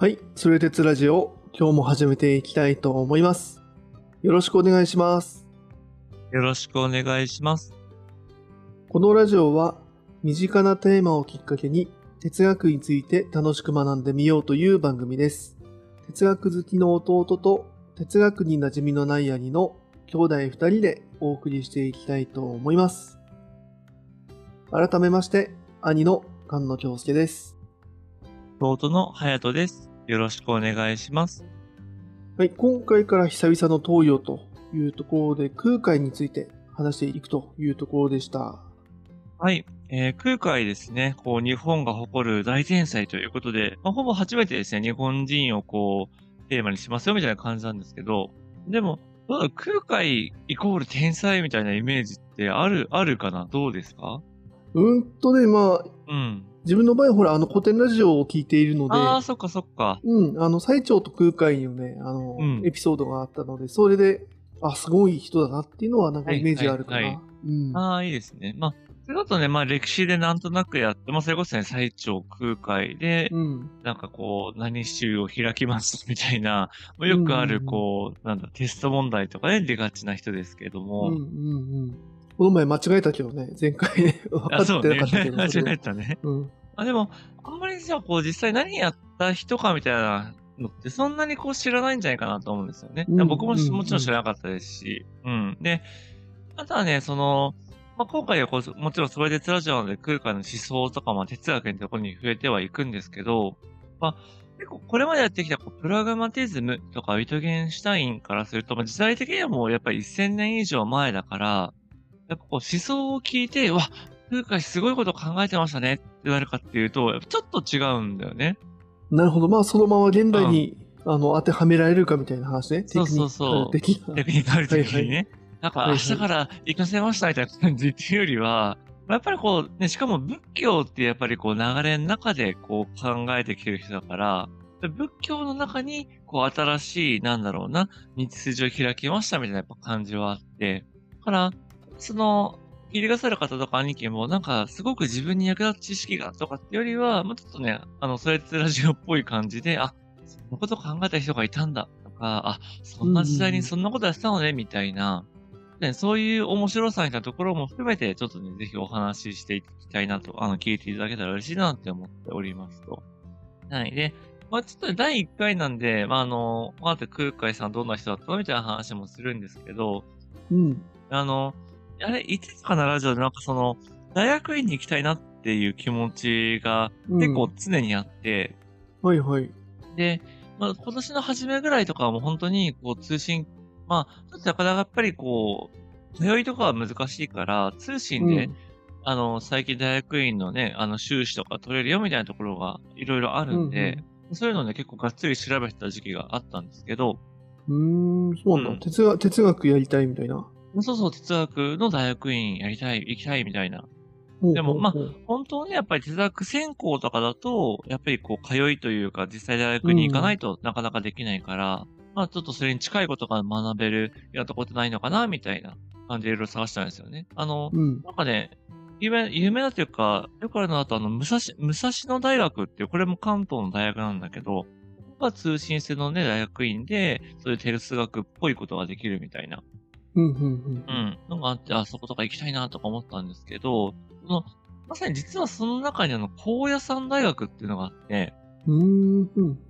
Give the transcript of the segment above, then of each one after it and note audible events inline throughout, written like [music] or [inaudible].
はい、それ鉄ラジオ、今日も始めていきたいと思います。よろしくお願いします。よろしくお願いします。このラジオは、身近なテーマをきっかけに、哲学について楽しく学んでみようという番組です。哲学好きの弟と、哲学に馴染みのない兄の兄弟二人でお送りしていきたいと思います。改めまして、兄の菅野京介です。弟の隼人です。よろしくお願いします。はい、今回から久々の東洋というところで空海について話していくというところでした。はい。えー空海ですね、こう、日本が誇る大天才ということで、まあ、ほぼ初めてですね、日本人をこう、テーマにしますよみたいな感じなんですけど、でも、空海イコール天才みたいなイメージってある、あるかな？どうですか？うんとね、まあ、うん。自分の場合、ほら、あの古典ラジオを聞いているので、ああ、そっかそっか。うん、あの、最長と空海のね、あの、うんエピソードがあったので、それで、あ、すごい人だなっていうのは、なんかイメージがあるかな。はいはいはうん。ああ、いいですね。まあ、それだとね、まあ歴史でなんとなくやって、まあそれこそね、最長空海で、うん。なんかこう、何週を開きますみたいな、まあよくあるうんうんうんこう、なんだ、テスト問題とかね、出がちな人ですけれどうん、も。うん、うん。この前間違えたけどね、前回ね、分かあ、ってそうね。なかったけど。間それ違えたね。うん。あ、でも、あんまりじゃあこう、実際何やった人かみたいなのってそんなにこう知らないんじゃないかなと思うんですよね。うん僕ももちろん知らなかったですし。うん。で、あとはね、その、まあ、今回はこう、もちろんそれで哲ラジオなので空海の思想とか、まあ、哲学のところに触れてはいくんですけど、まあ、結構これまでやってきたこうプラグマティズムとかウィトゲンシュタインからすると、まあ、時代的にはもうやっぱり1000年以上前だから、やっぱこう思想を聞いて、うわ、空海すごいこと考えてましたねって言われるかっていうと、ちょっと違うんだよね。なるほど。まあ、そのまま現代に、あの、当てはめられるかみたいな話ね。そうそうそうテクニカル的にね。はいなんかはいはい明日から行かせましたみたいな感じっていうよりは、やっぱりこう、ね、しかも仏教ってやっぱりこう流れの中でこう考えてきてる人だから、仏教の中にこう新しい、なんだろうな、道筋を開きましたみたいなやっぱ感じはあって、だから、その、聞いてくださる方とか兄貴もなんかすごく自分に役立つ知識がとかってよりは、もうちょっとね、あの、それってラジオっぽい感じで、あ、そんなこと考えた人がいたんだとか、あ、そんな時代にそんなことやってたのね、みたいな、ね、そういう面白さみたいなところも含めて、ちょっとね、ぜひお話ししていきたいなと、あの、聞いていただけたら嬉しいなって思っておりますと。はい。で、まあちょっとね第1回なんで、まああの、まず空海さんどんな人だったのみたいな話もするんですけど、うん。あの、あれ、いつかなラジオでなんかその、大学院に行きたいなっていう気持ちがうん結構常にあって、はいはい。で、まあ、今年の初めぐらいとかはもう本当に、こう、通信、まあ、ちょっとなかなかやっぱりこう、通いとかは難しいから、通信で、うんあの、最近大学院のね、あの、修士とか取れるよみたいなところがいろいろあるんで、そういうのね、結構がっつり調べてた時期があったんですけど、うーん、そうなんだ、うん哲学。哲学やりたいみたいな。そうそう、哲学の大学院やりたい、行きたいみたいな。でもまあ本当はね、やっぱり哲学専攻とかだと、やっぱりこう、通いというか、実際大学に行かないとなかなかできないから、まあちょっとそれに近いことが学べるようなとこってないのかな、みたいな感じでいろいろ探したんですよね。あの、うん。なんかね、有名、有名だというか、よくあるのだと、あの、武蔵、武蔵野大学っていう、これも関東の大学なんだけど、が通信制のね、大学院で、そういう哲学っぽいことができるみたいな、うん、うん、うんうん、のがあって、あ、そことか行きたいなとか思ったんですけど、その、まさに実はその中にあの、高野山大学っていうのがあって、うん。うーん、うん。こ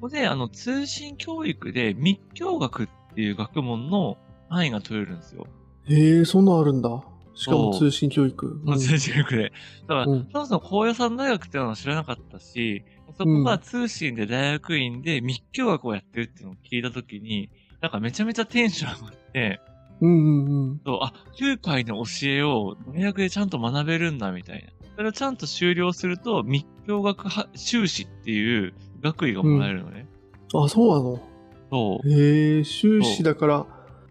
こであの、通信教育で密教学っていう学問の範囲が取れるんですよ。へえ、そんなんあるんだ。しかも通信教育。その通信教育で。だから、うんそもそも高野山大学っていうのは知らなかったし、そこが通信で大学院で密教学をやってるっていうのを聞いたときに、なんかめちゃめちゃテンション上がって、うん、うん、うん。そう、あ、空海の教えを大学でちゃんと学べるんだみたいな。それをちゃんと修了すると、密教学は修士っていう学位がもらえるのね。あ、そうなの？そう。へえ、修士だから、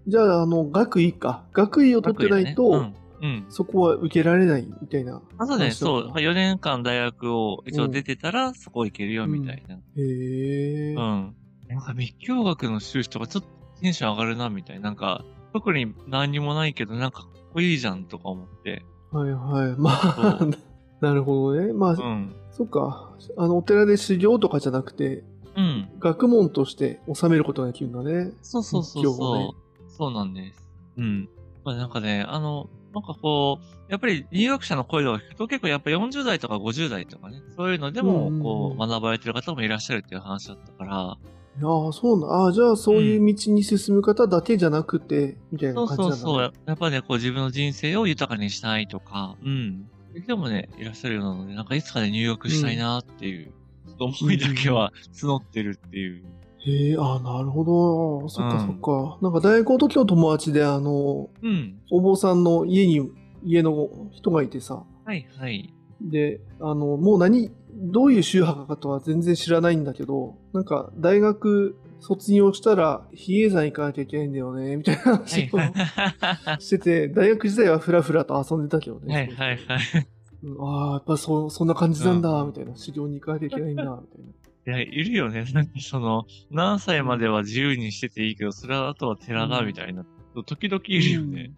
じゃあ、あの、学位か。学位を取ってないと、ねうん。うん。そこは受けられないみたいな。あとね、話だそう。4年間大学を一応出てたら、そこ行けるよみたいな。へえ。うん。なんか密教学の修士とかちょっとテンション上がるなみたいな。なんか、特に何にもないけど、なんかかっこいいじゃんとか思って。はいはい。[laughs] まあそ、[laughs] なるほどね。まあ、うん。そっか。あの、お寺で修行とかじゃなくて、う学問として収めることができるんだね。そうそうそうそう、をねそうなんです。うん。まあなんかね、あの、なんかこう、やっぱり入学者の声を聞くと結構やっぱ40代とか50代とかね、そういうのでもこう学ばれてる方もいらっしゃるっていう話だったから、いやーそうなんああ、じゃあそういう道に進む方だけじゃなくて、みたいそうな感じそうなんだ、ね。そう。やっぱね、こう自分の人生を豊かにしたいとか、うん。人もね、いらっしゃるようなので、なんかいつかで入学したいなっていう、ちょっと思いだけは募ってるっていう。へえ、ああ、なるほど。そっかそっか。なんか大学の時の友達で、あの、うん。お坊さんの家に、家の人がいてさ、はいはい。で、あの、もう何、どういう宗派かとは全然知らないんだけど、なんか大学卒業したら比叡山行かなきゃいけないんだよね、みたいなはい話をは [laughs] してて、大学時代はふらふらと遊んでたけどい。ね。はいはいはい。うんああ、やっぱそそんな感じなんだ、うんみたいな。修行に行かなきゃいけないんだ、みたいな。いや、いるよね。なんかその、何歳までは自由にしてていいけど、それはあとは寺だ、みたいな。時々いるよね。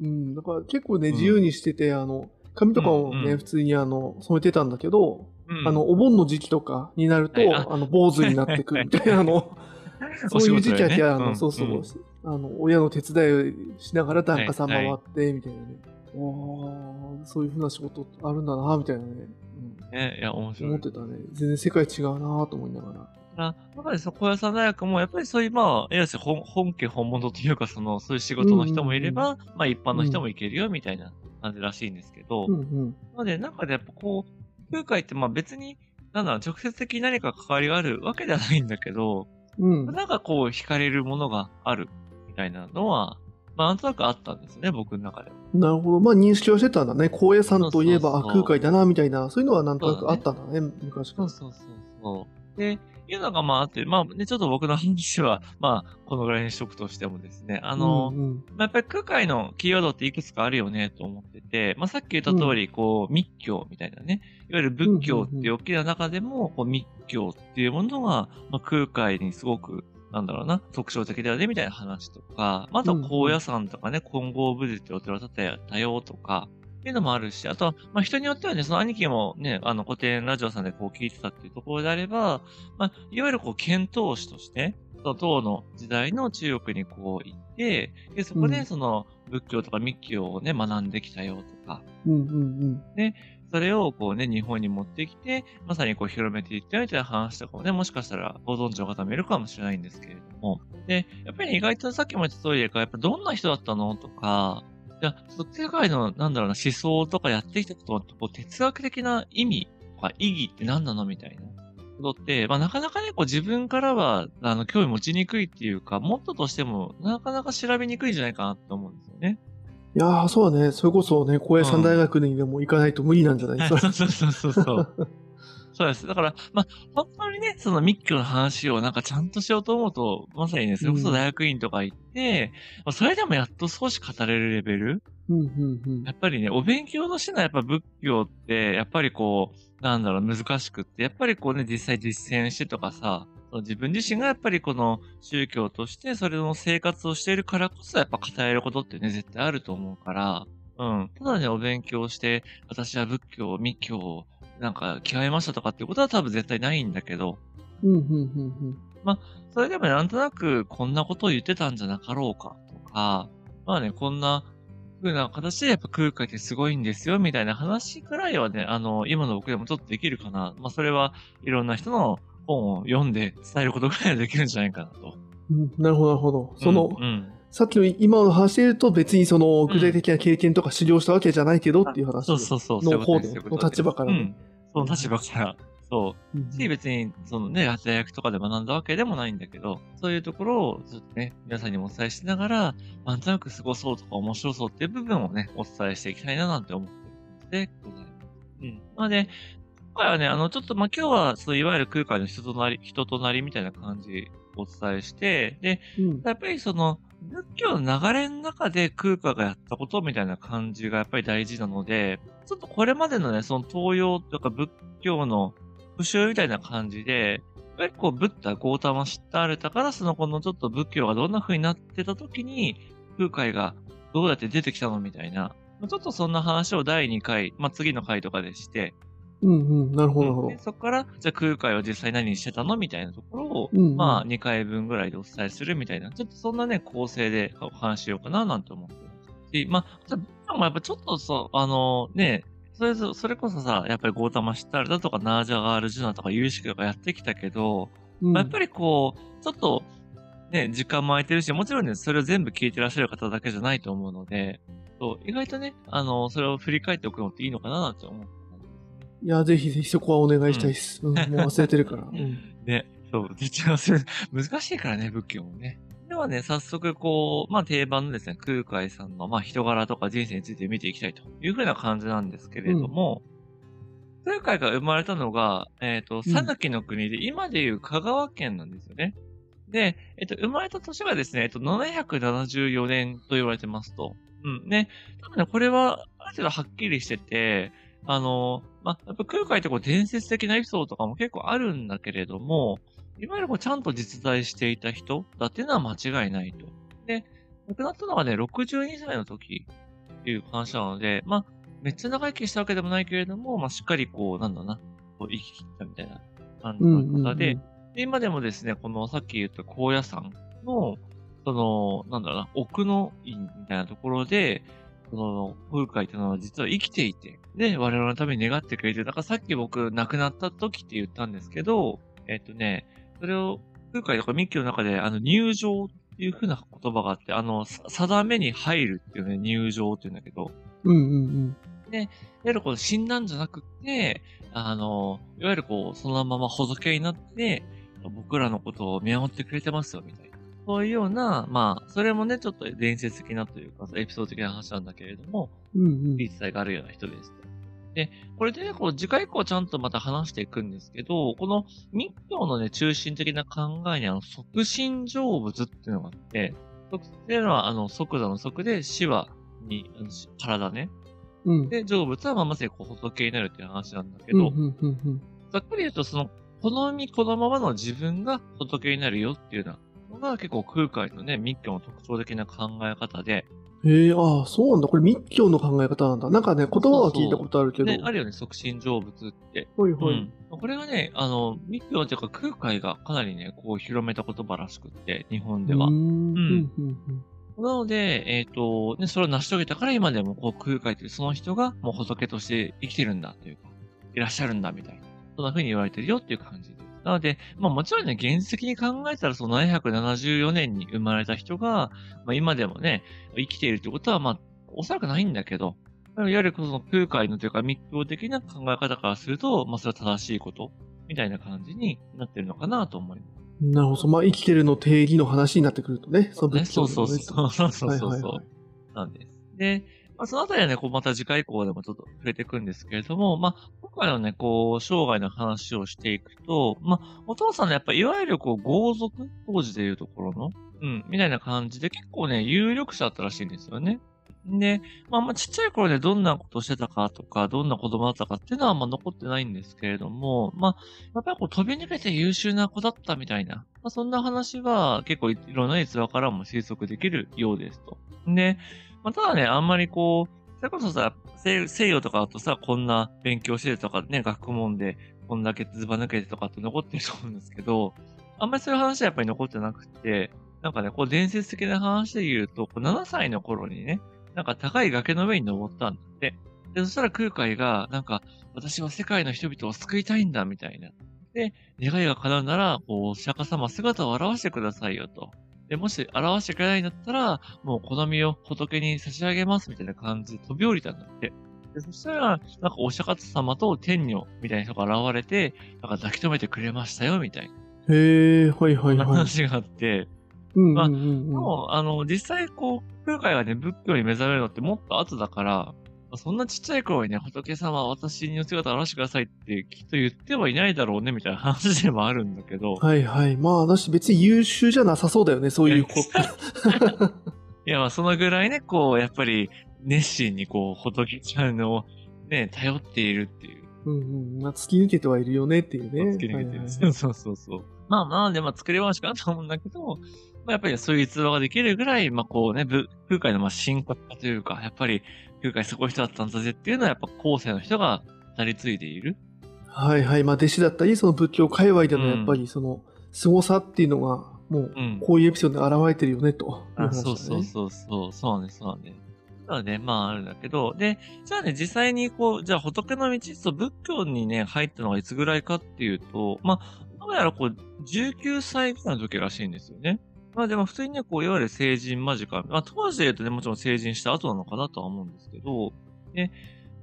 うん。うん。だから結構ね、うん自由にしてて、あの、髪とかをね、うんうん普通にあの、染めてたんだけど、うんあの、、お盆の時期とかになると、はいああの、坊主になってくるみたいな、あの、お [laughs] そういう時期は、ねあの、うんそうそう、うんあの、親の手伝いをしながら檀家さんはいはい回って、みたいなね。おーそういうふうな仕事あるんだな、みたいなね。ね、いや、面うん、白い。思ってたね。全然世界違うなと思いながら。あ、やっぱりその小屋さん大学も、やっぱりそういう、まあ、いわゆる本本家本物というか、その、そういう仕事の人もいれば、まあ一般の人もいけるよ、みたいな感じらしいんですけど、うんうん。なので、なんかでやっぱこう、空海ってまあ別に、なんだろう、直接的に何か関わりがあるわけではないんだけど、うん。なんかこう、惹かれるものがある、みたいなのは、まあなんとなくあったんですね、僕の中では。なるほど。まあ認識はしてたんだね。高野山といえば、あ、そう空海だな、みたいな、そういうのはなんとなくあったんだね、昔から。そうそうそうそう。で、いうのがまああって、まあね、ちょっと僕の話は、まあ、このぐらいにしとくとしてもですね、あの、うんうん。まあ、やっぱり空海のキーワードっていくつかあるよねと思ってて、まあ、さっき言った通り、こう、密教みたいなね、いわゆる仏教っていう大きな中でも、こう密教っていうものが、まあ、空海にすごく、なんだろうな、特徴的だよね、みたいな話とか、まとは高野山とかね、金剛武術ってお寺を建てたよとか、っていうのもあるし、あとは、まあ、人によってはね、その兄貴もね、あの、古典ラジオさんでこう聞いてたっていうところであれば、まあ、いわゆるこう、遣唐使として、その唐の時代の中国にこう行って、で、そこうん。でその仏教とか密教をね、学んできたよとか、うんうんそれをこうね、日本に持ってきて、まさにこう広めていったみたいな話とかもね、もしかしたらご存知の方もいるかもしれないんですけれども。で、やっぱり意外とさっきも言った通りでか、やっぱどんな人だったのとか、じゃあ、そ世界の、なんだろうな、思想とかやってきたことのこう哲学的な意味とか意義って何なのみたいなことって、まあなかなかね、こう自分からは、あの、興味持ちにくいっていうか、もっととしても、なかなか調べにくいんじゃないかなと思うんですよね。いやー、そうだね。それこそね、高野山大学にでも行かないと無理なんじゃない、それそうそうそうそうそう。そうです。だから、まあ、本当にね、その密教の話をなんかちゃんとしようと思うと、まさにね、それこそ大学院とか行って、まあ、それでもやっと少し語れるレベルうんうんうんやっぱりね、お勉強としてのやっぱ仏教って、やっぱりこう、なんだろう、難しくって、やっぱりこうね、実際実践してとかさ、自分自身がやっぱりこの宗教としてそれの生活をしているからこそやっぱ語れることってね、絶対あると思うから、うん。ただね、お勉強して、私は仏教、密教をなんか極めましたとかっていうことは多分絶対ないんだけど、うんうんうんそれでもなんとなくこんなことを言ってたんじゃなかろうかとか、まあね、こんな風な形でやっぱ空海ってすごいんですよみたいな話くらいはね、あの、今の僕でもちょっとできるかな。まあそれはいろんな人の本を読んで伝えることぐらいはできるんじゃないかなと。うんうん。なるほど、なるほど。その、うん、うんさっきの今の話で言うと別にその具体的な経験とか修行したわけじゃないけどっていう話そうそうそう。そういうの方で、の立場からね。うん。その立場から。そう。別に、そのね、大学とかで学んだわけでもないんだけど、そういうところを、ちょっとね、皆さんにもお伝えしながら、なんとなく過ごそうとか面白そうっていう部分をね、お伝えしていきたいななんて思ってるのでございます。うん。なので、今回はね、あの、ちょっと、まあ、今日は、そう、いわゆる空海の人となり、人となりみたいな感じをお伝えして、で、うんやっぱりその、仏教の流れの中で空海がやったことみたいな感じがやっぱり大事なので、ちょっとこれまでのね、その東洋とか仏教の復習みたいな感じで、やっぱりこう、ブッダ、ゴータマ、シッタールタからそのこのちょっと仏教がどんな風になってた時に、空海がどうやって出てきたのみたいな、ちょっとそんな話を第2回、まあ、次の回とかでして、うんうん。なるほど、なるほどで。そこから、じゃあ空海は実際何してたのみたいなところを、うんうんまあ2回分ぐらいでお伝えするみたいな、ちょっとそんなね、構成でお話ししようかななんて思ってます。し、まあ、じゃあやっぱちょっとそう、あのね、それぞそれこそさ、やっぱりゴータマシッタルだとかナージャガールジュナとか有識とかやってきたけど、うんまあやっぱりこう、ちょっと、ね、時間も空いてるし、もちろんね、それを全部聞いてらっしゃる方だけじゃないと思うので、そう意外とね、あの、それを振り返っておくのっていいのかななんて思う。いや、ぜひぜひそこはお願いしたいです。うん、もう忘れてるから。[laughs] うん。ね、そう、実は難しいからね、仏教もね。ではね、早速こう、まあ定番のですね、空海さんの、まあ人柄とか人生について見ていきたいというふうな感じなんですけれども、空海が生まれたのが、えっ、と、佐賀の国で、今でいう香川県なんですよね。で、えっ、と、生まれた年がですね、えっ、と、774年と言われてますと。うん。ね、多分ね、これは、ある程度はっきりしてて、あの、まあ、やっぱ空海ってこう伝説的なエピソードとかも結構あるんだけれども、いわゆるこうちゃんと実在していた人だっていうのは間違いないと。で、亡くなったのがね、62歳の時っていう話なので、まあ、めっちゃ長生きしたわけでもないけれども、まあ、しっかりこう、なんだな、こう生き切ったみたいな感じうんの方で、うんで、今でもですね、このさっき言った高野山の、その、なんだろうな、奥の院みたいなところで、その、空海っていうのは実は生きていて、で、我々のために願ってくれてる。だからさっき僕亡くなった時って言ったんですけど、えっとね、それを、空海とか密教の中で、あの、入場っていう風な言葉があって、あの、さ定めに入るっていうね、入場っていうんだけど、うんうんいわゆるこう死んだんじゃなくて、あの、いわゆるこう、そのまま仏になって、僕らのことを見守ってくれてますよ、みたいな。そういうような、まあ、それもね、ちょっと伝説的なというか、エピソード的な話なんだけれども、うん。うんうん。言い伝えがあるような人です。で、これでね、こう、次回以降ちゃんとまた話していくんですけど、この密教のね、中心的な考えにあの、即身成仏っていうのがあって、即っていうのは、あの、即座の即で、死は、に、体ね。うん。で、成仏はまあまさにこう仏になるっていう話なんだけど。ざっくり言うとその、好みこのままの自分が仏になるよっていうようなのが結構空海のね、密教の特徴的な考え方で、へえ、ああ、そうなんだ。これ密教の考え方なんだ。なんかね、言葉は聞いたことあるけど。ね、あるよね、即身成仏って。ほいほい。うん。これがね、あの、密教っていうか空海がかなりね、こう広めた言葉らしくって、日本では。うーんうんうんなので、えっ、と、ね、それを成し遂げたから今でもこう空海というその人がもう仏として生きてるんだというか、いらっしゃるんだみたいな。そんな風に言われてるよっていう感じです。なので、まあもちろんね、現実的に考えたらその774年に生まれた人が、まあ今でもね、生きているということはまあ、おそらくないんだけど、いわゆるこの空海のというか密教的な考え方からすると、まあそれは正しいこと、みたいな感じになってるのかなと思います。なるほど。まあ、生きてるの定義の話になってくるとね。そのね、そうそうそう。そうそうそうそう。はいはいはいなんです。で、まあ、そのあたりはね、こう、また次回以降でもちょっと触れていくんですけれども、まあ、今回のね、こう、生涯の話をしていくと、まあ、お父さんのやっぱ、いわゆるこう、豪族当時でいうところの、うん、みたいな感じで結構ね、有力者だったらしいんですよね。で、まあ、まあ、ちっちゃい頃ね、どんなことしてたかとか、どんな子供だったかっていうのはあま残ってないんですけれども、まあ、やっぱりこう飛び抜けて優秀な子だったみたいな、まあ、そんな話は結構いろんな逸話からも推測できるようですと。で、まあ、ただね、あんまりこう、それこそさ、西洋とかだとさ、こんな勉強してるとかね、学問でこんだけずば抜けてとかって残ってると思うんですけど、あんまりそういう話はやっぱり残ってなくて、なんかね、こう伝説的な話で言うと、こう7歳の頃にね、なんか高い崖の上に登ったんだって。で、そしたら空海が、なんか、私は世界の人々を救いたいんだ、みたいな。で、願いが叶うなら、こう、お釈迦様姿を現してくださいよと。で、もし表してくれないんだったら、もう好みを仏に差し上げます、みたいな感じで飛び降りたんだって。で、そしたら、なんかお釈迦様と天女みたいな人が現れて、なんか抱き留めてくれましたよ、みたいな。へえ、はいはいはい。話があって、うんうんうんうん。もう、あの、実際こう、空海がね、仏教に目覚めるのってもっと後だから、そんなちっちゃい頃にね、仏様、私にお姿を現してくださいってきっと言ってはいないだろうね、みたいな話でもあるんだけど、はいはい。まあ、私別に優秀じゃなさそうだよね、そういう子。[laughs] いや、まあ、そのぐらいね、こう、やっぱり、熱心にこう、仏ちゃんの、ね、頼っているっていう。うんうん。まあ、突き抜けてはいるよねっていうね。突き抜けてる。はいはいそうそうそう。まあまあ、でも作り話かなと思うんだけど、まあ、やっぱりそういう逸話ができるぐらい、まあこうね、ぶ空海のまあ進化化というか、やっぱり空海すごい人だったんだぜっていうのはやっぱ後世の人が語り継いでいる。はいはい。まあ、弟子だったり、その仏教界隈でのやっぱりその、凄さっていうのが、もう、うん。こういうエピソードで現れてるよね、というあ話だね。そうそうそうそう、そうね、そうね。なので、まああるんだけど、で、じゃあね、実際にこう、じゃあ仏の道、そう仏教にね、入ったのがいつぐらいかっていうと、まあ、どうやらこう、19歳ぐらいの時らしいんですよね。まあでも普通にね、こう、いわゆる成人間近、まあ当時で言うとね、もちろん成人した後なのかなとは思うんですけど、で、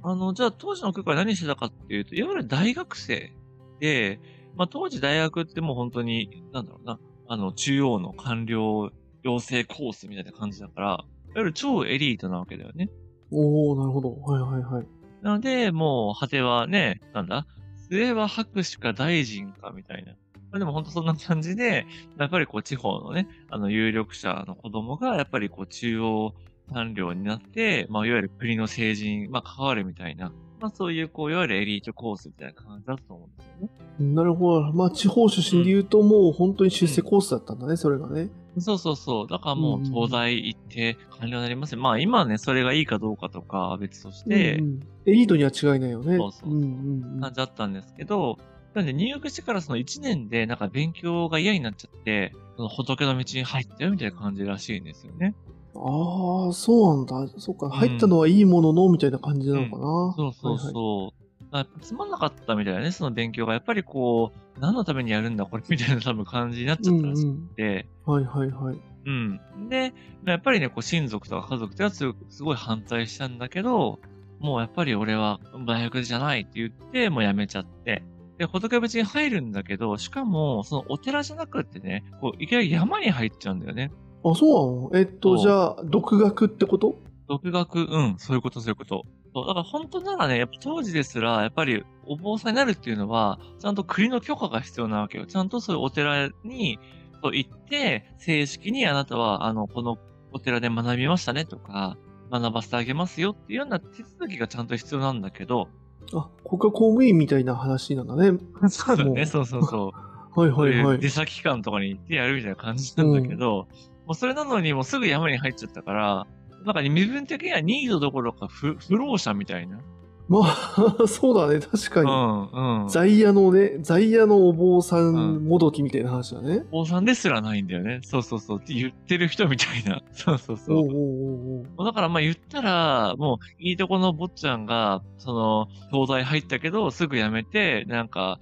あの、じゃあ当時の空間何してたかっていうと、いわゆる大学生で、まあ当時大学ってもう本当に、なんだろうな、あの、中央の官僚養成コースみたいな感じだから、いわゆる超エリートなわけだよね。おおなるほど。はいはいはい。なので、もう、果てはね、なんだ末は博士か大臣かみたいな。まあでも本当そんな感じで、やっぱりこう地方のね、あの有力者の子供が、やっぱりこう中央官僚になって、まあいわゆる国の政治に、まあ関わるみたいな、まあそういうこう、いわゆるエリートコースみたいな感じだと思うんですよね。なるほど。まあ、地方出身で言うと、もう本当に出世コースだったんだね、それがね。そうそうそう。だからもう東大行って官僚になりますよ。まあ今はね、それがいいかどうかとかは別として、うんうんエリートには違いないよね。そうそうそうんうんうん感じだったんですけど、なんで入学してからその1年でなんか勉強が嫌になっちゃって、その仏の道に入ったよみたいな感じらしいんですよね。ああ、そうなんだ。そっか、入ったのはいいものの、みたいな感じなのかな。そうそうそう。やっぱつまんなかったみたいなね、その勉強が。やっぱりこう、何のためにやるんだこれみたいな多分感じになっちゃったらしくて、はいはいはい。うん、で、やっぱりね、こう親族とか家族ってやつすごい反対したんだけど、もうやっぱり俺は大学じゃないって言って、もう辞めちゃって。で、仏別に入るんだけど、しかも、そのお寺じゃなくってね、こう、いきなり山に入っちゃうんだよね。あ、そうなの？えっと、じゃあ、独学ってこと？独学、うん、そういうこと、そういうこと。そうだから本当ならね、やっぱ当時ですら、やっぱりお坊さんになるっていうのは、ちゃんと国の許可が必要なわけよ。ちゃんとそういうお寺に、行って、正式にあなたは、あの、このお寺で学びましたねとか、学ばせてあげますよっていうような手続きがちゃんと必要なんだけど、あ、国家公務員みたいな話なんだね。そうだね、そうそうそう。[laughs] はいはいはいそういう出。先機関とかに行ってやるみたいな感じなんだけど、もうそれなのにもうすぐ山に入っちゃったから、なんか身分的にはニードどころか不不老者みたいな。まあ、[laughs] そうだね。確かうに。ん、うん。在野のね、在野のお坊さんもどきみたいな話だね。坊さんですらないんだよね。そうそうそう。って言ってる人みたいな。[laughs] そうそうそう。おうおうおうおうだからまあ言ったら、もういいとこの坊ちゃんが、その、東大入ったけど、すぐ辞めて、なんか、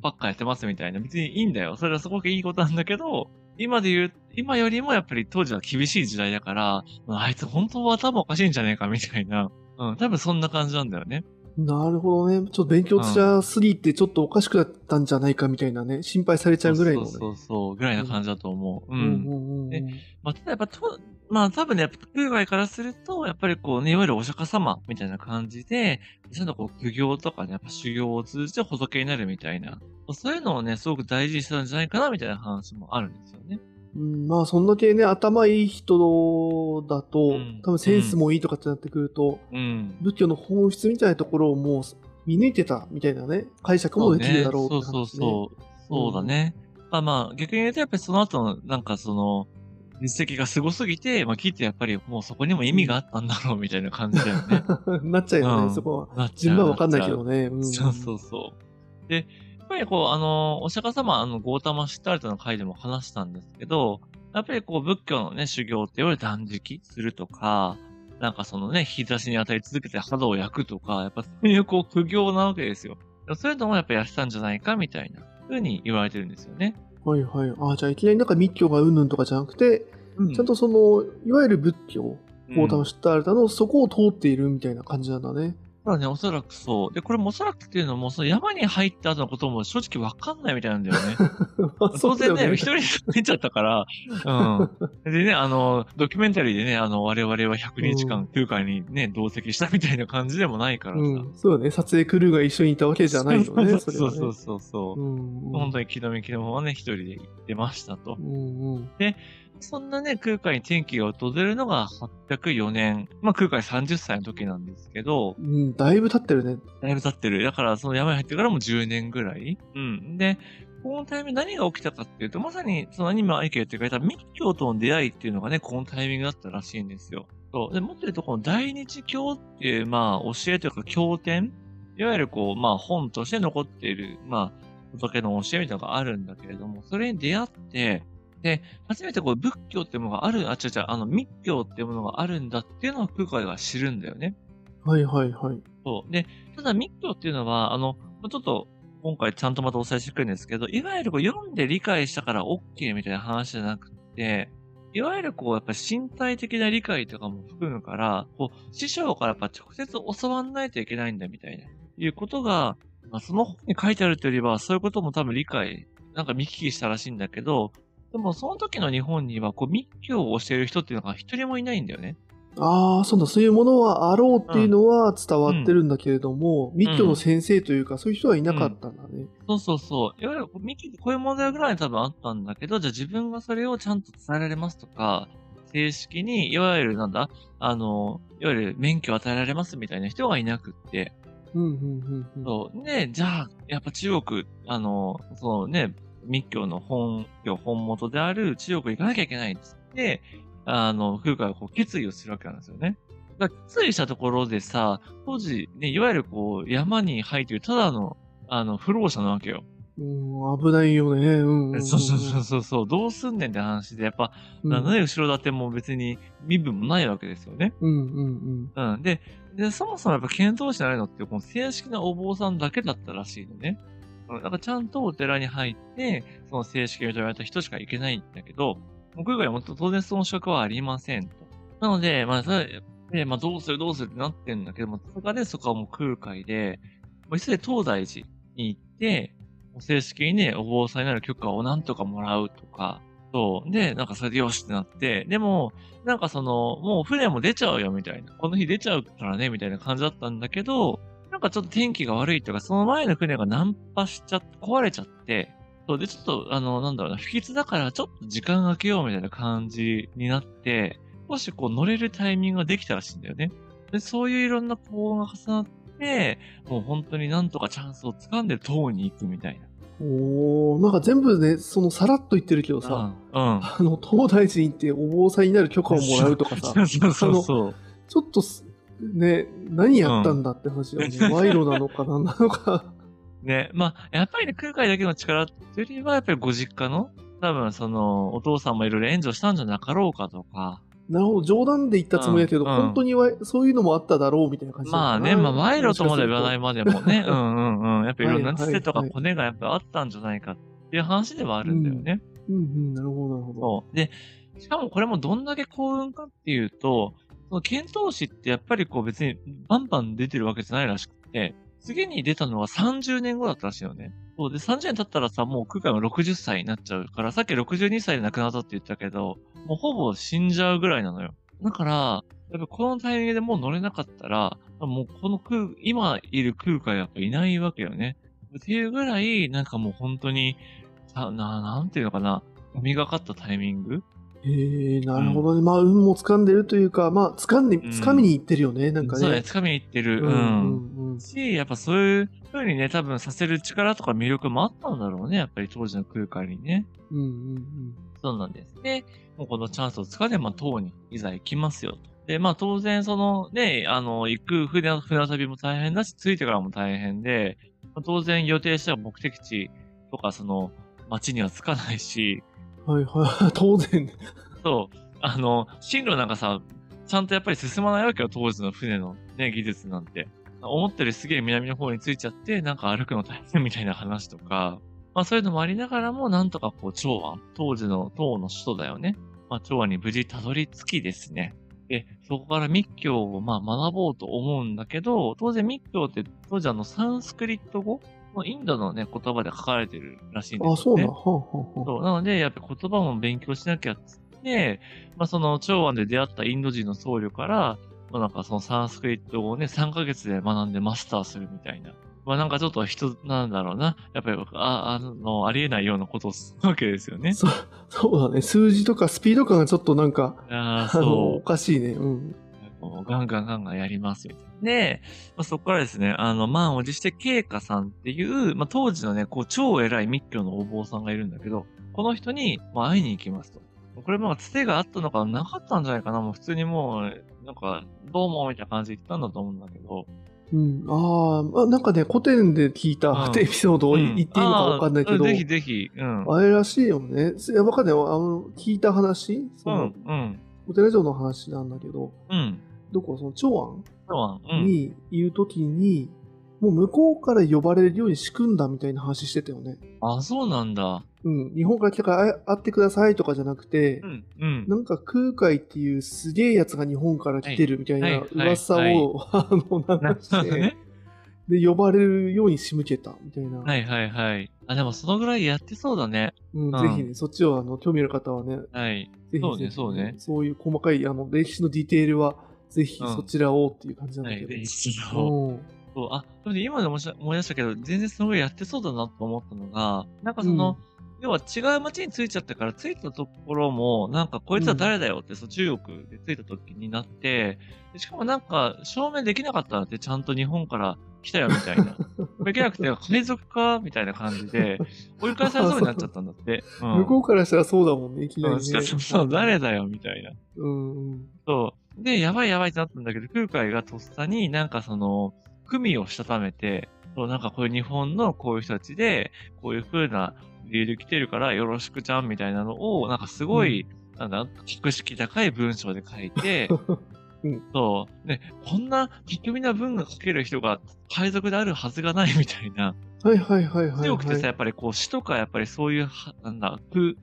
ばっかやってますみたいな。別にいいんだよ。それはすごくいいことなんだけど、今で言う、今よりもやっぱり当時は厳しい時代だから、あいつ本当は頭おかしいんじゃねえかみたいな。うん、多分そんな感じなんだよね。なるほどね。ちょっと勉強しゃすぎてちょっとおかしくなったんじゃないかみたいなね。心配されちゃうぐらいのね。そうそうそう、ぐらいな感じだと思う。う。うんんうんうんねまあ、ただやっぱと、まあ多分ね、やっぱ空外からすると、やっぱりこうね、いわゆるお釈迦様みたいな感じで、ちゃんとこう苦行とかね、やっぱ修行を通じて仏になるみたいな、そういうのをね、すごく大事にしてたんじゃないかなみたいな話もあるんですよね。うん、まあそんだけね頭いい人だと、うん多分センスもいいとかってなってくると、うん。仏教の本質みたいなところをもう見抜いてたみたいなね解釈もできるだろうって話、ね、そうそうそう。そうだね。まあまあ、逆に言うとやっぱりその後の、なんかその、実績がすごすぎて、まあ、きっとやっぱりもうそこにも意味があったんだろうみたいな感じだよね。[laughs] なっちゃうよね、うんそこは順番わかんないけどね、うんそうそうそう。で、ぱりこう、あの、お釈迦様、あの、ゴータマシッタルトの回でも話したんですけど、やっぱりこう、仏教のね、修行っていわゆる断食するとか、なんかそのね、日差しに当たり続けて肌を焼くとか、やっぱそういうこう、苦行なわけですよ。そういうのもやっぱやってたんじゃないかみたいな、ふうに言われてるんですよね。はいはいあじゃあいきなりなんか密教がうんぬんとかじゃなくて、うんちゃんとそのいわゆる仏教うんを楽しったあれたの、そこを通っているみたいな感じなんだねただね、おそらくそう。で、これもおそらくっていうのも、その山に入った後のことも正直わかんないみたいなんだよね。[laughs] まあ当然ね、一人で入っちゃったから、うん。でね、あの、ドキュメンタリーでね、あの、我々は100日間空海にね、同席したみたいな感じでもないからさ。うん、そうだね撮影クルーが一緒にいたわけじゃないよねそうそうそうそうそう。うんうん本当に気の身気のままね、一人で行ってましたとう。んうんそんなね、空海に転機が訪れるのが804年。まあ空海30歳の時なんですけど、うん、だいぶ経ってるね。だいぶ経ってる。だからその山に入ってからも10年ぐらい。うん。で、このタイミング何が起きたかっていうと、まさにそのアニメのアイケ言ってくれた密教との出会いっていうのがね、このタイミングだったらしいんですよ。そう。で、持ってるとこの大日教っていう、まあ、教えというか経典いわゆるこう、まあ本として残っている、まあ仏の教えみたいなのがあるんだけれども、それに出会って、で、初めてこう仏教っていうものがある、あ、違う違う、あの密教っていうものがあるんだっていうのを空海が知るんだよね。はいはいはい。そう。で、ただ密教っていうのは、あの、ちょっと今回ちゃんとまたお伝えしてくるんですけど、いわゆるこう読んで理解したから OK みたいな話じゃなくて、いわゆるこう、やっぱ身体的な理解とかも含むから、こう、師匠からやっぱ直接教わんないといけないんだみたいな、いうことが、まあ、その本に書いてあるというよりは、そういうことも多分理解、なんか見聞きしたらしいんだけど、でもその時の日本には、こう、密教を教える人っていうのが一人もいないんだよね。ああ、そうだ、そういうものはあろうっていうのは伝わってるんだけれども、うん、密教の先生というか、そういう人はいなかったんだね。うん、そうそうそう。いわゆる密教こういう問題ぐらい多分あったんだけど、じゃあ自分がそれをちゃんと伝えられますとか、正式に、いわゆるなんだ、あの、いわゆる免許与えられますみたいな人がいなくって。うん、うん、うん。そう。で、じゃあ、やっぱ中国、あの、そのね、密教の本教、本元である中国行かなきゃいけないっつって、あの、空海はこう決意をするわけなんですよね。だ決意したところでさ、当時、ね、いわゆるこう、山に入っているただの、あの、不老者なわけよ。うん、危ないよね。うん、うん、そうそうそうそう。どうすんねんって話で、やっぱ、うん、なんで後ろ盾も別に身分もないわけですよね。うんうんうん。うん。で、で、そもそもやっぱ検討しないのって、この正式なお坊さんだけだったらしいのね。だからちゃんとお寺に入って、その正式を認められた人しか行けないんだけど、僕以外も当然その資格はありませんと。なので、まあ、それで、まあ、どうするどうするってなってんだけども、そこでそこはもう空海で、もう急いで東大寺に行って、正式にね、お坊さんになる許可をなんとかもらうとか、そう。で、なんかそれでよしってなって、でも、なんかその、もう船も出ちゃうよみたいな。この日出ちゃうからね、みたいな感じだったんだけど、なんかちょっと天気が悪いとか、その前の船がナンパしちゃって、壊れちゃって、そうで、ちょっと、あの、なんだろうな、不吉だからちょっと時間空けようみたいな感じになって、少しこう乗れるタイミングができたらしいんだよね。で、そういういろんな幸運が重なって、もう本当になんとかチャンスを掴んで塔に行くみたいな。おなんか全部ね、そのさらっと言ってるけどさ、うん。うん、あの、東大寺に行ってお坊さんになる許可をもらうとかさ、[laughs] そうそうそうちょっとね、何やったんだって話だよね。賄賂なのか何なのか。[laughs] ね、まあ、やっぱりね、空海だけの力っていうよりは、やっぱりご実家の、多分その、お父さんもいろいろ援助したんじゃなかろうかとか。なるほど、冗談で言ったつもりだけど、うんうん、本当にわそういうのもあっただろうみたいな感じまあね、まあ、賄賂とまで言わないまでもね、うんうんうん。やっぱいろんなつてとか骨がやっぱあったんじゃないかっていう話ではあるんだよね。うん、うん、うん、なるほど、なるほど。そう。で、しかもこれもどんだけ幸運かっていうと、その遣唐使ってやっぱりこう別にバンバン出てるわけじゃないらしくて、次に出たのは30年後だったらしいよね。そうで、30年経ったらさ、もう空海は60歳になっちゃうから、さっき62歳で亡くなったって言ったけど、もうほぼ死んじゃうぐらいなのよ。だから、やっぱこのタイミングでもう乗れなかったら、もうこの空、今いる空海はやっぱいないわけよね。っていうぐらい、なんかもう本当に、さな、なんていうのかな、神がかったタイミングへえなるほどね、うん、まあ運も掴んでるというかまあ掴んで、掴みに行ってるよね、なんかね。そうね掴みに行ってる。うん、うん。うん、しやっぱそういうふうにね多分させる力とか魅力もあったんだろうねやっぱり当時の空間にね。うんうんうん。そうなんです。でもうこのチャンスを使ってまあ塔にいざ行きますよと。で、まあ当然そのね、あの、行く船、船旅も大変だし、着いてからも大変で、まあ、当然予定した目的地とかその街には着かないし、はいはい、[laughs] 当然。そう。あの、進路なんかさ、ちゃんとやっぱり進まないわけよ、当時の船のね、技術なんて。思ったよりすげえ南の方に着いちゃって、なんか歩くの大変みたいな話とか、まあそういうのもありながらも、なんとかこう、長安、当時の唐の首都だよね。まあ長安に無事たどり着きですね。で、そこから密教をまあ学ぼうと思うんだけど、当然密教って当時あのサンスクリット語インドのね、言葉で書かれてるらしいんですよ、ね。あ、そうな。はあはあ、そう。なので、やっぱ言葉も勉強しなきゃっつって、まあその長安で出会ったインド人の僧侶から、まあなんかそのサンスクリット語をね、3ヶ月で学んでマスターするみたいな。まあなんかちょっと人なんだろうな。やっぱり、あ、あの、ありえないようなことをするわけですよね。そう、[laughs] そうだね。数字とかスピード感がちょっとなんか、あそう。おかしいね。うん。ガンガンガンガンやりますみたいな。で、まあ、そこからですね、あの、満を持して慶華さんっていう、まあ、当時のね、こう、超偉い密教のお坊さんがいるんだけど、この人に、まあ、会いに行きますと。これまあ、つてがあったのかなかったんじゃないかなもう普通にもう、なんか、どうも、みたいな感じで言ったんだと思うんだけど、うん。ああ、なんかね、古典で聞いたうんエピソードをうん言っていいのかわかんないけど、あーぜひぜひ。うん。あれらしいよね。いや、わかんない。あの、聞いた話、その、うん。うん。お寺城の話なんだけど、うん。どこ、その長安うん。にいるときに、もう向こうから呼ばれるように仕組んだみたいな話してたよね。あ、そうなんだ。うん。日本から来たからあ会ってくださいとかじゃなくて、うん。うん。なんか空海っていうすげえやつが日本から来てるみたいな噂を、はいあの、流して。で、呼ばれるように仕向けたみたいな。はいはいはい。あ、でもそのぐらいやってそうだね。うん、うんぜひね、そっちをあの興味ある方はね、はい。ぜひそうねそうねそういう細かいあの歴史のディテールは、ぜひうんそちらをっていう感じなんはい。だけど。でそううんそう、あ、でもね今でも思い出したけど、全然そのぐらいやってそうだなと思ったのが、なんかその、要は違う町に着いちゃったから、着いたところも、なんかこいつは誰だよって、そう中国で着いた時になって、でしかもなんか証明できなかったんだって、ちゃんと日本から来たよみたいな。[laughs] できなくて、海賊かみたいな感じで、[laughs] 追い返されそうになっちゃったんだって。うん、向こうからしたらそうだもんね、いきなりね。そうそう誰だよみたいな。うんうん。そう。で、やばいやばいってなったんだけど、空海がとっさになんかその、組をしたためて、そうなんかこういう日本のこういう人たちで、こういう風な理由で来てるからよろしくちゃんみたいなのを、なんかすごい、なんだ、格式高い文章で書いて、うんそう。で、こんな巧みな文が書ける人が海賊であるはずがないみたいな。はいはいはいはい、はい。強くてさ、やっぱりこう詩とかやっぱりそういうは、なんだ、句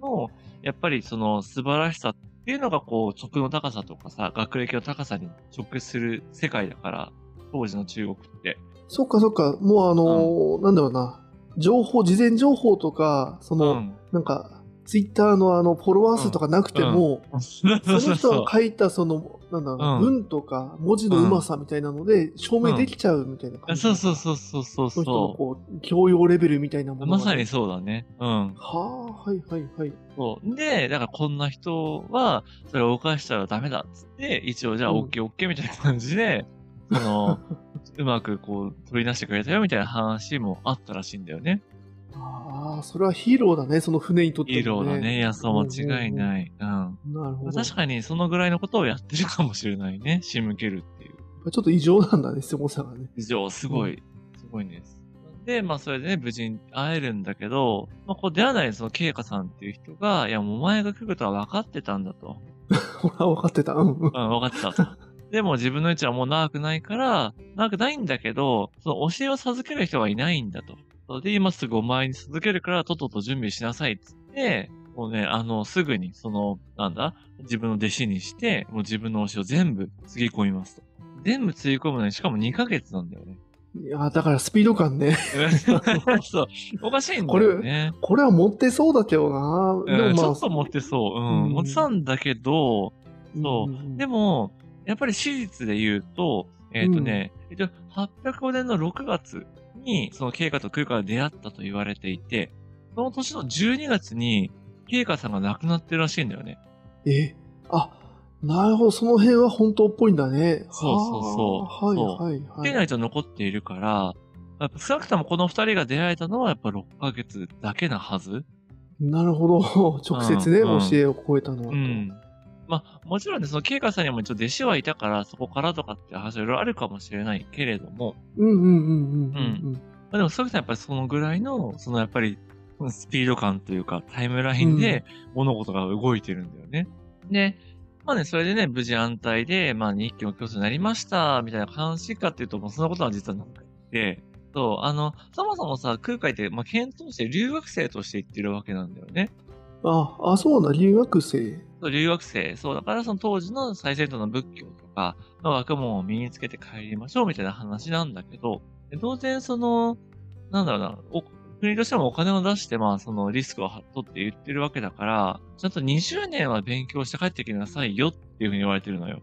の、やっぱりその素晴らしさっていうのがこう、直の高さとかさ、学歴の高さに直結する世界だから、当時の中国って。そっかそっか、もうあのーなんだろうな、情報、事前情報とか、その、うん。なんか、ツイッターのあの、フォロワー数とかなくても、そう。その人が書いたその、なんだろうな、うん文とか文字のうまさみたいなので、証明できちゃうみたいな感じ。そうそうそうそうそうその人のそこう、教養レベルみたいなもう。のがまさにそうだね。うん。はあ、はいはいはい。そう。で、だからこんな人は、それを犯したらダメだっつって、一応じゃあうん OK OK みたいな感じで、その、[laughs] うまくこう、取り出してくれたよみたいな話もあったらしいんだよね。ああ、それはヒーローだね、その船にとっても、ね。ヒーローだね。いや、そう、間違いない。うん。なるほど。確かに、そのぐらいのことをやってるかもしれないね。仕向けるっていう。ちょっと異常なんだね、凄さがね。以上、すごい、すごいんです。で、まあ、それでね、無事に会えるんだけど、まあ、こう出会わないその、ケイカさんっていう人が、いや、もうお前が来るとは分かってたんだと。[laughs] 分かってた。うんうん。うん、分かってたと。でも自分の位置はもう長くないから、長くないんだけど、その教えを授ける人はいないんだと。で、今すぐお前に授けるから、とっとと準備しなさいっつって、もうね、あの、すぐに、その、なんだ、自分の弟子にして、もう自分の教えを全部つぎ込みますと。全部つぎ込むのに、しかも2ヶ月なんだよね。いや、だからスピード感ね。[laughs] そう。おかしいんだよね。これは持ってそうだけどな。うんでもまあ、ちょっと持ってそう。うん。うん持ってたんだけど、そうんんんでも、やっぱり史実で言うと、えっ、とね、えっと、805年の6月に、その慶華と空海が出会ったと言われていて、その年の12月に、慶華さんが亡くなってるらしいんだよね。え、あ、なるほど、その辺は本当っぽいんだね。そうそうそうはいはいはい。でないと残っているから、やっぱ少なくともこの二人が出会えたのはやっぱ6ヶ月だけなはず。なるほど。[laughs] 直接ね、うんうん教えを超えたのはと。うん。まあ、もちろんね、その慶華さんにも一応弟子はいたから、そこからとかって話はいろいろあるかもしれないけれども、うんうんうんうんうんまあ、でも、そういうやっぱりそのぐらいの、そのやっぱり、スピード感というか、タイムラインで物事が動いてるんだよね。で、まあね、それでね、無事安泰で、まあ日記も教師になりました、みたいな話かっていうと、もうそんなことは実はなくて、そう、あの、そもそもさ、空海って、まあ、検討して留学生として行ってるわけなんだよね。あ、あ、そうな、留学生。そう留学生。そう、だからその当時の最先端の仏教とかの学問を身につけて帰りましょうみたいな話なんだけど、当然その、なんだろうな、お国としてもお金を出して、まあそのリスクを取って言ってるわけだから、ちゃんと20年は勉強して帰ってきなさいよっていうふうに言われてるのよ。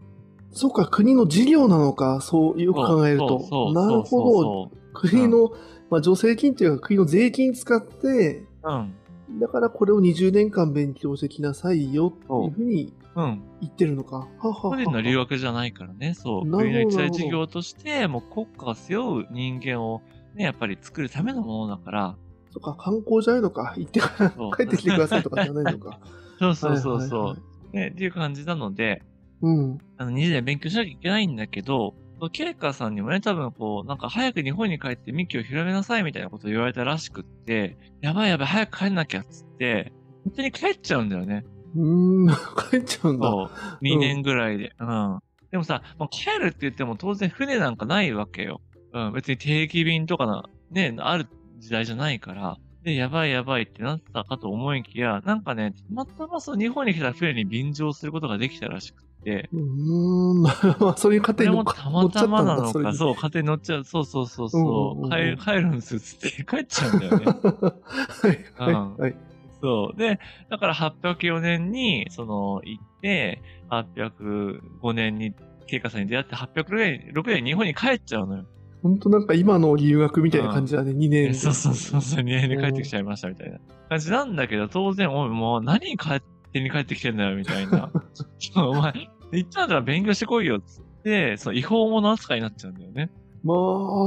そうか、国の事業なのか、そうよく考えるとなるほど。国の、まあ、助成金というか国の税金使って、うん。だからこれを20年間勉強してきなさいよっていうふうにうん。言ってるのか。ははは個人の留学じゃないからね、そう。国の一大事業として、もう国家が背負う人間をね、やっぱり作るためのものだから、そっか、観光じゃないのか。行ってから帰ってきてくださいとかじゃないのか。[laughs] そうそうそうそう。ね、っていう感じなので、うん。あの、20年勉強しなきゃいけないんだけど、ケイカさんにもね、多分こう、なんか早く日本に帰ってミッキーを広めなさいみたいなことを言われたらしくって、やばいやばい、早く帰んなきゃっつって、本当に帰っちゃうんだよね。うん、帰っちゃうんだ。そう。2年ぐらいで。うん。でもさ、もう帰るって言っても当然船なんかないわけよ。うん。別に定期便とかな、ね、ある時代じゃないから。で、やばいやばいってなったかと思いきや、なんかね、たまたまそう日本に来た船に便乗することができたらしくて。うーん、[laughs] まあ、そういう家庭にもたまたまなのか、そう、家庭に乗っちゃう。そうそうそうそう、帰。帰るんですっつって [laughs] 帰っちゃうんだよね。[laughs] はい、はい、はい。そう。で、だから804年に、その、行って、805年に、慶華さんに出会って806年、6年日本に帰っちゃうのよ。ほんとなんか今の留学みたいな感じだね、うん、2年。そうそうそうそう、2年で帰ってきちゃいましたみたいな感じなんだけど、当然、おい、もう何勝手に帰ってきてんだよ、みたいな。[laughs] お前、言ったんだら勉強してこいよ、つって、その違法者扱いになっちゃうんだよね。ま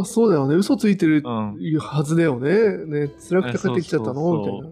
あ、そうだよね。嘘ついてるはずだよね。うん、ね、辛くて帰ってきちゃったの？みたいな。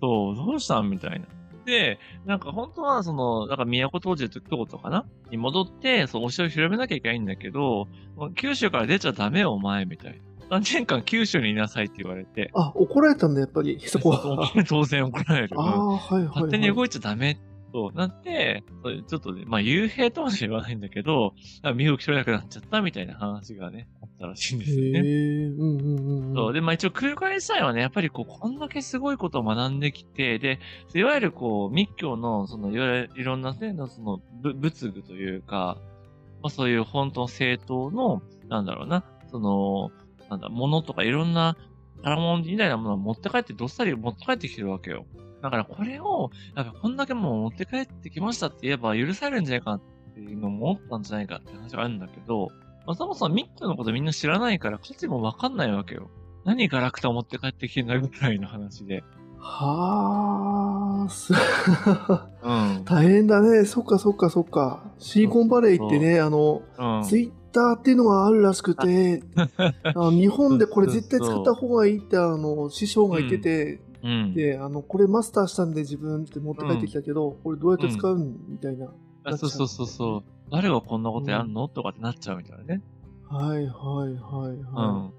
そう、どうしたん？みたいな。で、なんか本当はその、なんか都当時と京都かな？に戻って、そう、お城を広めなきゃいけないんだけど、九州から出ちゃダメよ、お前、みたいな。何年間九州にいなさいって言われて。あ、怒られたんだ、やっぱり、[laughs] そこは。[laughs] 当然怒られる。ああ、はいはい、はい、勝手に動いちゃダメそうなって、ちょっとね、まあ、幽閉とは言わないんだけど、身を着取れなくなっちゃったみたいな話がね、あったらしいんですよね。へうんうんうん。そう。で、まあ一応空海自体はね、やっぱりこう、こんだけすごいことを学んできて、で、いわゆるこう、密教の、その、いわゆるいろんなね、その、仏具というか、まあそういう本当の正当の、なんだろうな、その、なんだ、ものとかいろんな、パラモンみたいなものを持って帰って、どっさり持って帰ってきてるわけよ。だからこれを、やっぱこんだけもう持って帰ってきましたって言えば許されるんじゃないかなっていうのも思ったんじゃないかって話があるんだけど、まあ、そもそもミックのことみんな知らないから価値もわかんないわけよ。何ガラクタを持って帰ってきてんだぐらいの話で。はあ、す、うん、[laughs] 大変だね。そっかそっかそっか。シリコンバレーってね、あの、うん、ツイッターっていうのがあるらしくて、[laughs] あ日本でこれ絶対使った方がいいって、あの、師匠が言ってて、うん、で、あの、これマスターしたんで自分って持って帰ってきたけど、これどうやって使うんみたいな。あそうそうそうそう。誰がこんなことやんの、とかってなっちゃうみたいなね。はいはいはいは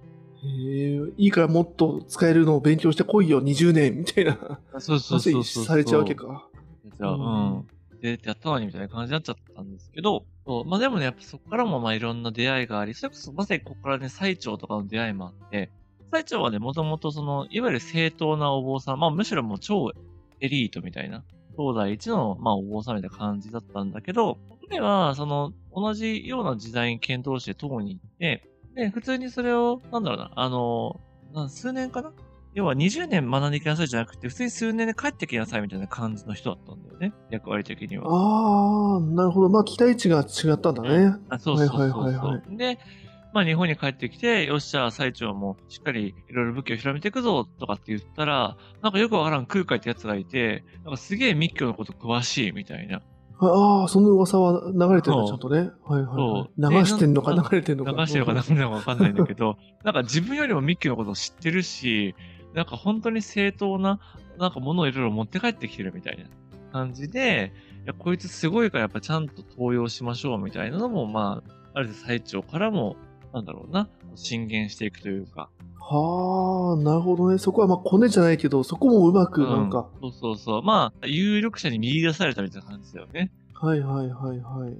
い。へえ、いいからもっと使えるのを勉強してこいよ、20年みたいな。そうそうそうそう。されちゃうわけか。じゃあ、うん。で、やったのにみたいな感じになっちゃったんですけど、そうまあでもね、やっぱそこからもまあいろんな出会いがあり、それこそまさにここからね、最長とかの出会いもあって、最長はね、もともとその、いわゆる正当なお坊さん、まあむしろもう超エリートみたいな、東大一の、まあお坊さんみたいな感じだったんだけど、彼は、その、同じような時代に検討して党に行って、で、普通にそれを、なんだろうな、あの、数年かな要は20年学んできなさいじゃなくて、普通に数年で帰ってきなさいみたいな感じの人だったんだよね。役割的には。ああ、なるほど。まあ、期待値が違ったんだね。あそうそうそうそう。はいはいはい、はい、で、まあ日本に帰ってきて、よっしゃ、最長もしっかりいろいろ武器を広めていくぞとかって言ったら、なんかよくわからん空海ってやつがいて、なんかすげえ密教のこと詳しいみたいな。ああ、その噂は流れてるの？ちゃんとね。はいはい、流してんのか流れてんのか。流してるのか流れてるのかわかんないんだけど、[laughs] なんか自分よりも密教のことを知ってるし、なんか本当に正当な、なんか物をいろいろ持って帰ってきてるみたいな感じで、いや、こいつすごいからやっぱちゃんと登用しましょうみたいなのも、まあ、ある最長からもなんだろうな、進言していくというか。はあ、なるほどね。そこはまあコネじゃないけど、そこもうまくなんか、うん、そうそうそう。まあ、有力者に見出されたみたいな感じだよね。はいはいはいはい。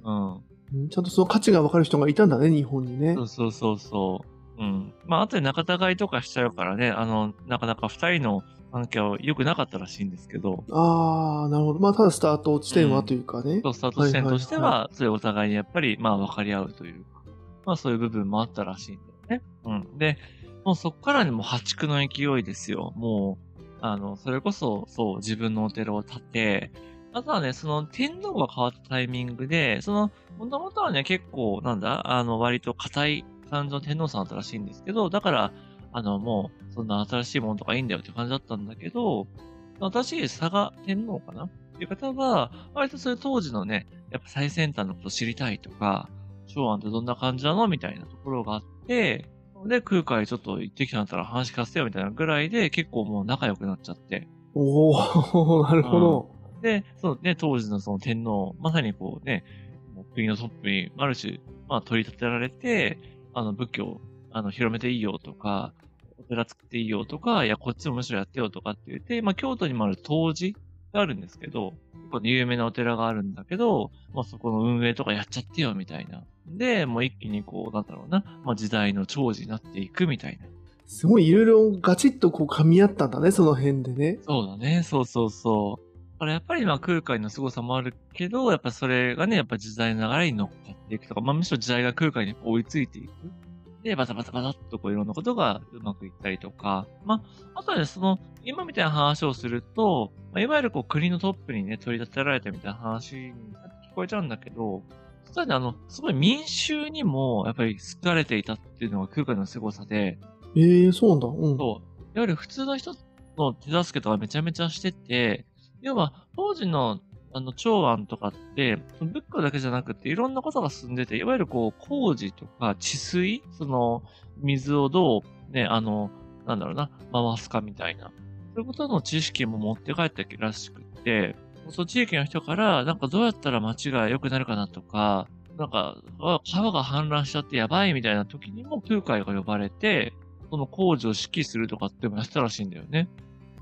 うん。ちゃんとその価値が分かる人がいたんだね、日本にね。そうそうそうそう。うん。まあ、後で仲違いとかしちゃうからね、あの、なかなか二人の関係は良くなかったらしいんですけど。ああ、なるほど。まあ、ただスタート地点はというかね。うん、そう、スタート地点としては、それお互いにやっぱり、まあ、分かり合うというか。まあそういう部分もあったらしいんだよね。うん。で、もうそこからにも破竹の勢いですよ。もう、あの、それこそ、そう、自分のお寺を建て、あとはね、その天皇が変わったタイミングで、その、もともとはね、結構、なんだ、あの、割と硬い感じの天皇さんだったらしいんですけど、だから、あの、もう、そんな新しいものとかいいんだよって感じだったんだけど、新しい佐賀天皇かな？っていう方は、割とそういう当時のね、やっぱ最先端のことを知りたいとか、昭安ってどんな感じなの？みたいなところがあって、で、空海ちょっと行ってきたんだったら話聞かせてよみたいなぐらいで結構もう仲良くなっちゃって。おお [laughs] なるほど、うん、で、そうね、当時のその天皇、まさにこうね、国のトップに、ある種、まあ、取り立てられて、あの、仏教、あの、広めていいよとか、お寺作っていいよとか、いや、こっちもむしろやってよとかって言って、まあ、京都にもある東寺があるんですけど、結構有名なお寺があるんだけど、まあ、そこの運営とかやっちゃってよみたいな。で、もう一気にこう、なんだろうな、まあ、時代の長寿になっていくみたいな。すごいいろいろガチッとこう噛み合ったんだね、その辺でね。そうだね、そうそうそう。だからやっぱりまあ空海の凄さもあるけど、やっぱそれがね、やっぱ時代の流れに乗っかっていくとか、まあむしろ時代が空海に追いついていく。で、バタバタバタっとこういろんなことがうまくいったりとか、まあ、あとはね、その、今みたいな話をすると、まあ、いわゆるこう国のトップにね、取り立てられたみたいな話に聞こえちゃうんだけど、実はね、あの、すごい民衆にも、やっぱり好かれていたっていうのが空海の凄さで。ええー、そうなんだ。うん。そう。いわゆる普通の人の手助けとかめちゃめちゃしてて、要は、当時の、あの、長安とかって、仏教だけじゃなくて、いろんなことが進んでて、いわゆるこう、工事とか治水、その、水をどう、ね、あの、なんだろうな、回すかみたいな。そういうことの知識も持って帰ったらしくて、その地域の人から、なんかどうやったら街が良くなるかなとか、なんか、川が氾濫しちゃってやばいみたいな時にも空海が呼ばれて、その工事を指揮するとかってもやったらしいんだよね。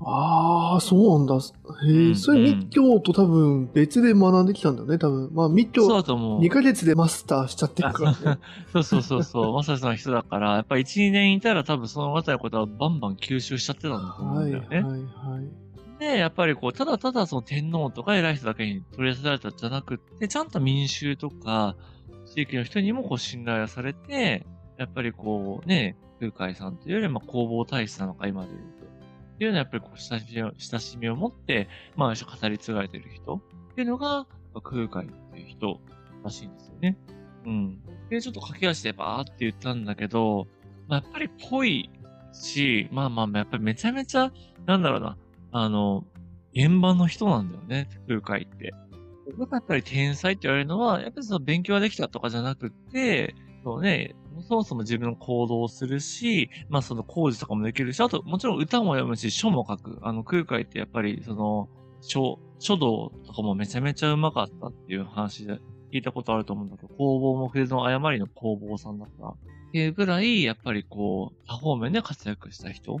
ああ、そうなんだ。へえ、うん、それ密教と多分別で学んできたんだよね、多分。まあ密教2ヶ月でマスターしちゃってるから、ね、[laughs] そうそうそうそう、まさにその人だから、やっぱり1、2年いたら多分そのあたりのことはバンバン吸収しちゃってたんだと思うんだよね。はいはいはい。で、やっぱりこう、ただただその天皇とか偉い人だけに取り寄せられたんじゃなくって、ちゃんと民衆とか、地域の人にもこう信頼されて、やっぱりこうね、空海さんというよりも弘法大使なのか今で言うと。っていうのはやっぱりこう親しみを、親しみを持って、まあ、語り継がれてる人っていうのが、空海っていう人らしいんですよね。うん。で、ちょっと駆け足でバーって言ったんだけど、まあ、やっぱりぽいし、まあまあまあ、やっぱりめちゃめちゃ、なんだろうな、あの、現場の人なんだよね、空海って。僕がやっぱり天才って言われるのは、やっぱりその勉強ができたとかじゃなくて、そうね、そもそも自分の行動をするし、まあその工事とかもできるし、あともちろん歌も読むし、書も書く。あの空海ってやっぱりその、書、書道とかもめちゃめちゃ上手かったっていう話で聞いたことあると思うんだけど、工房も筆の誤りの工房さんだったっていうぐらい、やっぱりこう、多方面で活躍した人。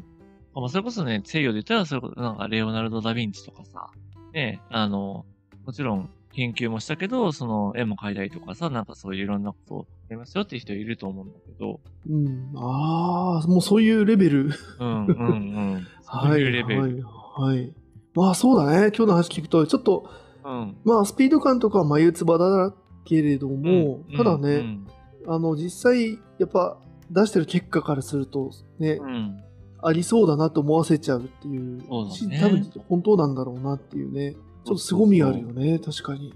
まあそれこそね、西洋で言ったらそれこそなんかレオナルド・ダ・ヴィンチとかさ、ね、あの、もちろん研究もしたけど、その絵も描いたりとかさ、なんかそういういろんなことをやりますよっていう人いると思うんだけど。うん。ああ、もうそういうレベル。うんうんうん。[laughs] そういうレベル。はい、はい。まあそうだね。今日の話聞くと、ちょっと、うん、まあスピード感とかは眉唾だけれども、うん、ただね、うんうん、あの、実際、やっぱ出してる結果からすると、ね、うん、ありそうだなと思わせちゃうっていう。そうだね。多分本当なんだろうなっていうね。と凄みがあるよね、確かに。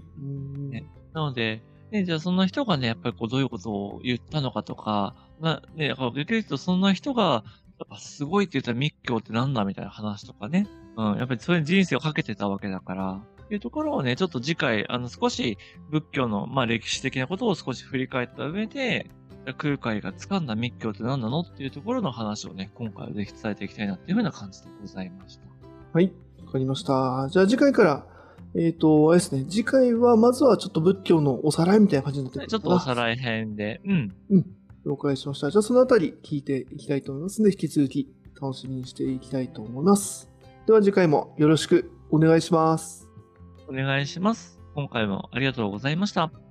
ね、なので、ね、じゃあそんな人がね、やっぱりこうどういうことを言ったのかとか、まあね、逆に言うとそんな人が、やっぱすごいって言ったら密教ってなんだみたいな話とかね。うん、やっぱりそれに人生をかけてたわけだから、っていうところをね、ちょっと次回、あの少し仏教の、まあ歴史的なことを少し振り返った上で、空海が掴んだ密教って何なのっていうところの話をね、今回はぜひ伝えていきたいなっていうふうな感じでございました。はい、わかりました。じゃあ次回から、えっ、ー、と、あれですね、次回はまずはちょっと仏教のおさらいみたいな感じになってくるちょっとおさらい編で。うん。うん。了解しました。じゃあそのあたり聞いていきたいと思いますので、引き続き楽しみにしていきたいと思います。では次回もよろしくお願いします。お願いします。今回もありがとうございました。